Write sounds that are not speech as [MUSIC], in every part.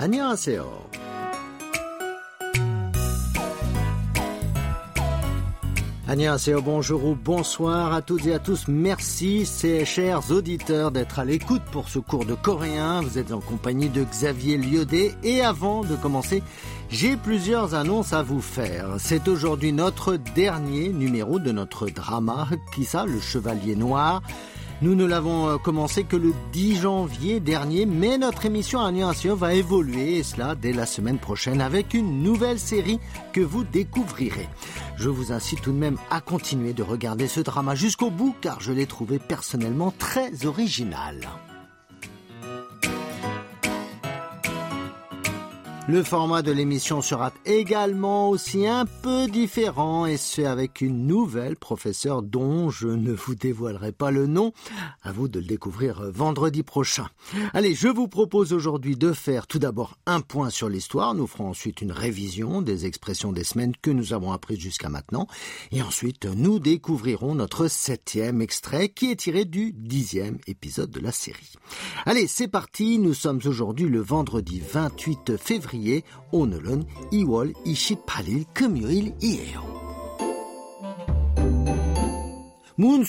안녕하세요. Annyeonghaseyo, bonjour ou bonsoir à toutes et à tous. Merci, ces chers auditeurs, d'être à l'écoute pour ce cours de coréen. Vous êtes en compagnie de Xavier Liodé. Et avant de commencer, j'ai plusieurs annonces à vous faire. C'est aujourd'hui notre dernier numéro de notre drama, Kisa, le chevalier noir. Nous ne l'avons euh, commencé que le 10 janvier dernier, mais notre émission Annyeonghaseyo va évoluer, et cela dès la semaine prochaine, avec une nouvelle série que vous découvrirez. Je vous incite tout de même à continuer de regarder ce drama jusqu'au bout, car je l'ai trouvé personnellement très original. Le format de l'émission sera également aussi un peu différent et c'est avec une nouvelle professeure dont je ne vous dévoilerai pas le nom. À vous de le découvrir vendredi prochain. Allez, je vous propose aujourd'hui de faire tout d'abord un point sur l'histoire. Nous ferons ensuite une révision des expressions des semaines que nous avons apprises jusqu'à maintenant. Et ensuite, nous découvrirons notre septième extrait qui est tiré du dixième épisode de la série. Allez, c'est parti. Nous sommes aujourd'hui le vendredi 28 février février, 오늘은 2월 28일 금요일이에요. Moon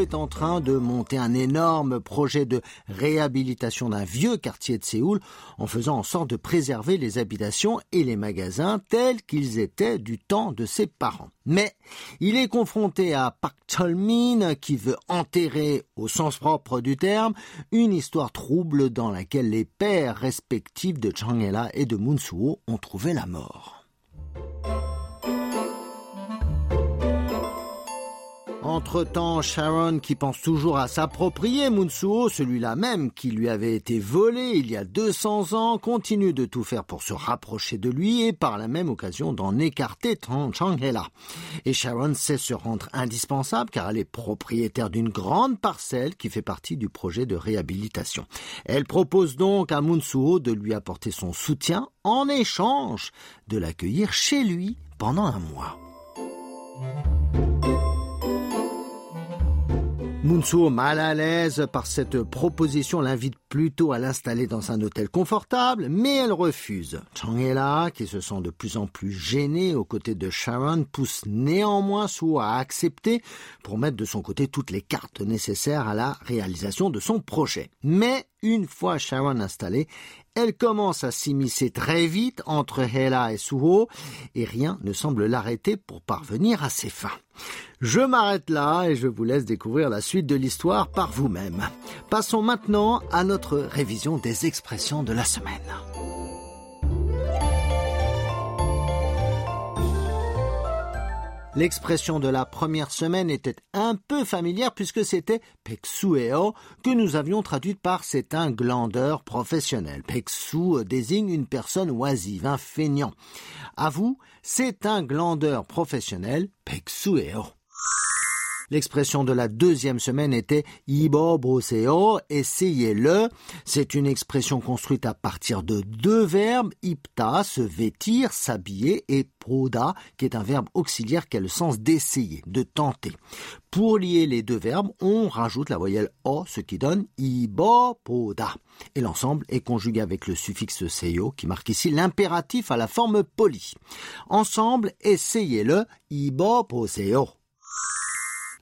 est en train de monter un énorme projet de réhabilitation d'un vieux quartier de Séoul en faisant en sorte de préserver les habitations et les magasins tels qu'ils étaient du temps de ses parents. Mais il est confronté à Park Chol-min qui veut enterrer, au sens propre du terme, une histoire trouble dans laquelle les pères respectifs de Chang-ela et de Moon ont trouvé la mort. Entre-temps, Sharon, qui pense toujours à s'approprier Munsuo, celui-là même qui lui avait été volé il y a 200 ans, continue de tout faire pour se rapprocher de lui et par la même occasion d'en écarter Chang-hela. Et Sharon sait se rendre indispensable car elle est propriétaire d'une grande parcelle qui fait partie du projet de réhabilitation. Elle propose donc à Munsuo de lui apporter son soutien en échange de l'accueillir chez lui pendant un mois. Munsuo, mal à l'aise par cette proposition, l'invite plutôt à l'installer dans un hôtel confortable, mais elle refuse. Changela, qui se sent de plus en plus gêné aux côtés de Sharon, pousse néanmoins Suo à accepter pour mettre de son côté toutes les cartes nécessaires à la réalisation de son projet. Mais une fois Sharon installée, elle commence à s'immiscer très vite entre Hela et Suho et rien ne semble l'arrêter pour parvenir à ses fins. Je m'arrête là et je vous laisse découvrir la suite de l'histoire par vous-même. Passons maintenant à notre révision des expressions de la semaine. L'expression de la première semaine était un peu familière puisque c'était peksueo que nous avions traduite par c'est un glandeur professionnel. Peksu désigne une personne oisive, un feignant. À vous, c'est un glandeur professionnel, peksueo. L'expression de la deuxième semaine était iboboseo, essayez-le. C'est une expression construite à partir de deux verbes, ipta, se vêtir, s'habiller, et proda, qui est un verbe auxiliaire qui a le sens d'essayer, de tenter. Pour lier les deux verbes, on rajoute la voyelle o, ce qui donne ibopoda. Et l'ensemble est conjugué avec le suffixe seyo, qui marque ici l'impératif à la forme polie. Ensemble, essayez-le, iboposeo.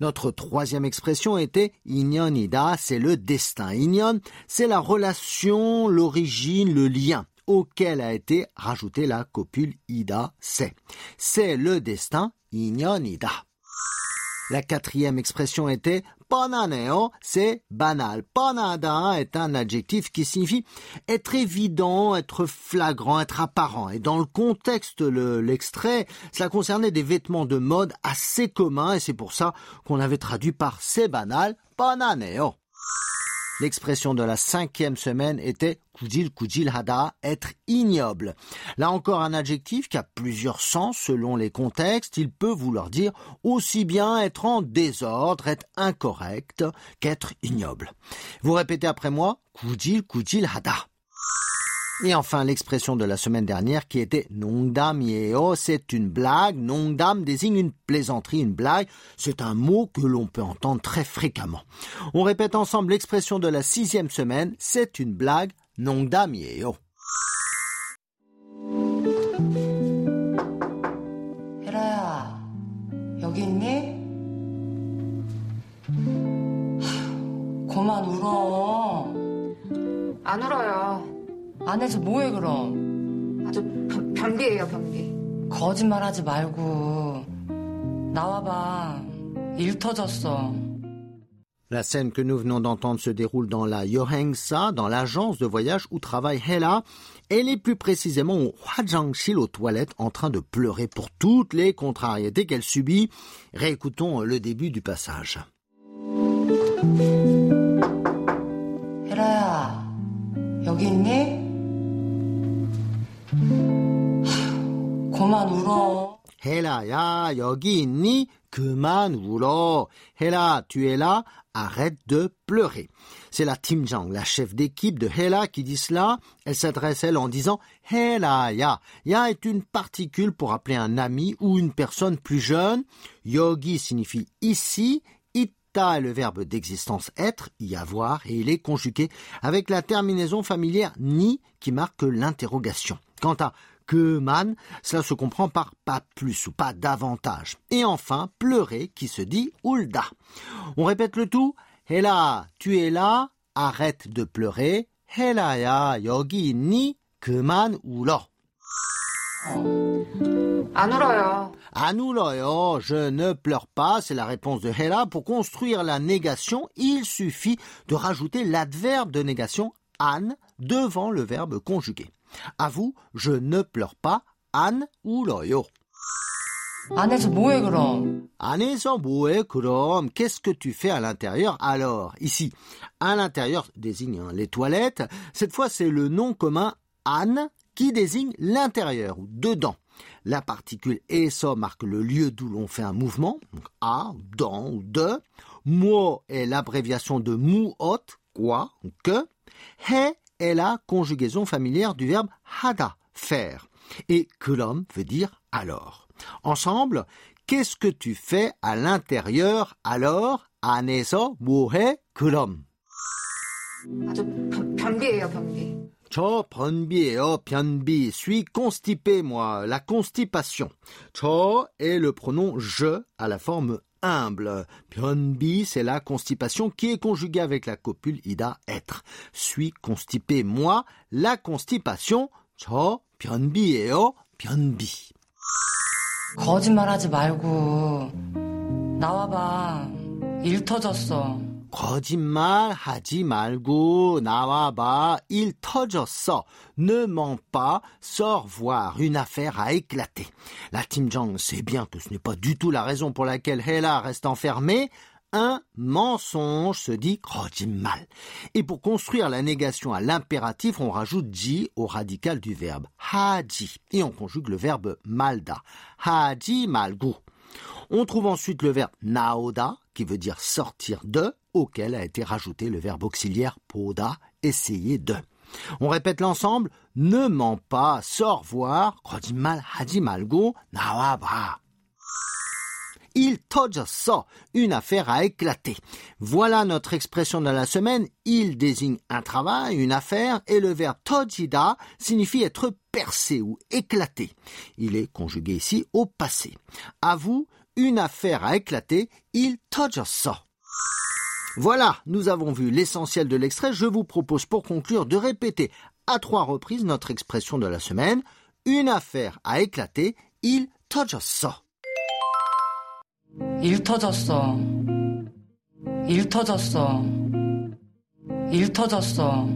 Notre troisième expression était Inyonida, c'est le destin. Inyon, c'est la relation, l'origine, le lien auquel a été rajoutée la copule ida, c'est. C'est le destin, Inyonida. La quatrième expression était bananeo, c'est banal. Banada est un adjectif qui signifie être évident, être flagrant, être apparent. Et dans le contexte l'extrait, cela concernait des vêtements de mode assez communs et c'est pour ça qu'on avait traduit par c'est banal, bananeo. L'expression de la cinquième semaine était kujil kujil hada, être ignoble. Là encore un adjectif qui a plusieurs sens selon les contextes. Il peut vouloir dire aussi bien être en désordre, être incorrect, qu'être ignoble. Vous répétez après moi, kujil kujil hada. Et enfin, l'expression de la semaine dernière qui était Nongdam Yeo, oh, c'est une blague. Nongdam désigne une plaisanterie, une blague. C'est un mot que l'on peut entendre très fréquemment. On répète ensemble l'expression de la sixième semaine, c'est une blague. Nongdam Yeo. [SIGHS] 안에서 뭐해 그럼? 아주 변, 변비예요, 변비. 거짓말하지 말고 나와봐. 일 터졌어. La scène que nous venons d'entendre se déroule dans la Yohengsa, dans l'agence de voyage où travaille Hela. Elle est plus précisément au Hwajangshil aux toilettes en train de pleurer pour toutes les contrariétés qu'elle subit. Réécoutons le début du passage. 혜라야, 여기 있니? 그만 울어. Hela, yogi 있니? 그만 울어. Hela, tu es là? Arrête de pleurer. C'est la Timjang, la chef d'équipe de Hela, qui dit cela. Elle s'adresse, elle, en disant Hela, ya. Ya est une particule pour appeler un ami ou une personne plus jeune. Yogi signifie ici. Ita est le verbe d'existence être, y avoir, et il est conjugué avec la terminaison familière ni qui marque l'interrogation. Quant à que man, cela se comprend par pas plus ou pas davantage. Et enfin, pleurer qui se dit ulda. On répète le tout. Hela, tu es là, arrête de pleurer. Helaya, yogi ni, 그만 울어. 안 울어요. 안 울어요, je ne pleure pas, c'est la réponse de Hela. Pour construire la négation, il suffit de rajouter l'adverbe de négation an devant le verbe conjugué. À vous, je ne pleure pas, 안 울어요. 안에서 뭐해 그럼? 안에서 뭐해 그럼 Qu'est-ce que tu fais à l'intérieur alors Ici, à l'intérieur désigne hein, les toilettes. Cette fois, c'est le nom commun an qui désigne l'intérieur ou dedans. La particule eso marque le lieu d'où l'on fait un mouvement, donc à, dans ou de. Mo est l'abréviation de muot, quoi, ou que. He est la conjugaison familière du verbe hada, faire. Et 그럼 veut dire alors. Ensemble, qu'est-ce que tu fais à l'intérieur alors 안에서 뭐해 그럼? 아주 변, 변비예요, 변비. 저 변비예요, 변비. Suis constipé, moi. La constipation. 저 est le pronom je à la forme humble. 변비, c'est la constipation qui est conjuguée avec la copule ida être. Suis constipé, moi. La constipation. 저 변비예요, 변비. 거짓말하지 말고 나와봐. 일 터졌어. 거짓말 하지 말고 나와봐. Il 터졌어. Ne mens pas. Sors voir. Une affaire a éclaté. La Tim Jong sait bien que ce n'est pas du tout la raison pour laquelle Hela reste enfermée. Un mensonge se dit 거짓말. Et pour construire la négation à l'impératif, on rajoute ji au radical du verbe haji et on conjugue le verbe malda. 하지 말고. On trouve ensuite le verbe naoda qui veut dire sortir de, auquel a été rajouté le verbe auxiliaire poda, essayer de. On répète l'ensemble, ne mens pas, sors voir, 거짓말 하지 말고 나와봐. Il 터졌어. Une affaire a éclaté. Voilà notre expression de la semaine. Il désigne un travail, une affaire, et le verbe 터지다 signifie être percé ou éclaté. Il est conjugué ici au passé. À vous, une affaire a éclaté. Il 터졌어. Voilà, nous avons vu l'essentiel de l'extrait. Je vous propose pour conclure de répéter à trois reprises notre expression de la semaine. Une affaire a éclaté. Il 터졌어. 일 터졌어. 일 터졌어. 일 터졌어.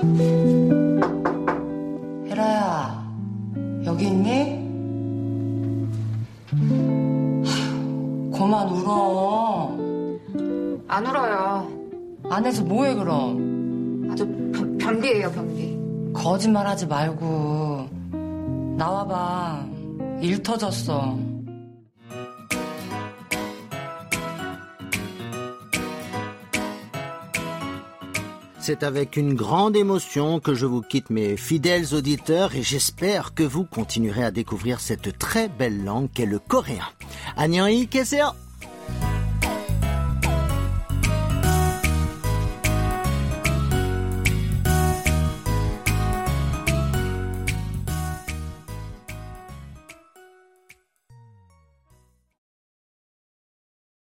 혜라 안에서 뭐해 그럼? 아주 변, 변비예요, 변비. 거짓말하지 말고 나와봐. 일 터졌어. C'est avec une grande émotion que je vous quitte mes fidèles auditeurs et j'espère que vous continuerez à découvrir cette très belle langue qu'est le coréen. 안녕히 계세요.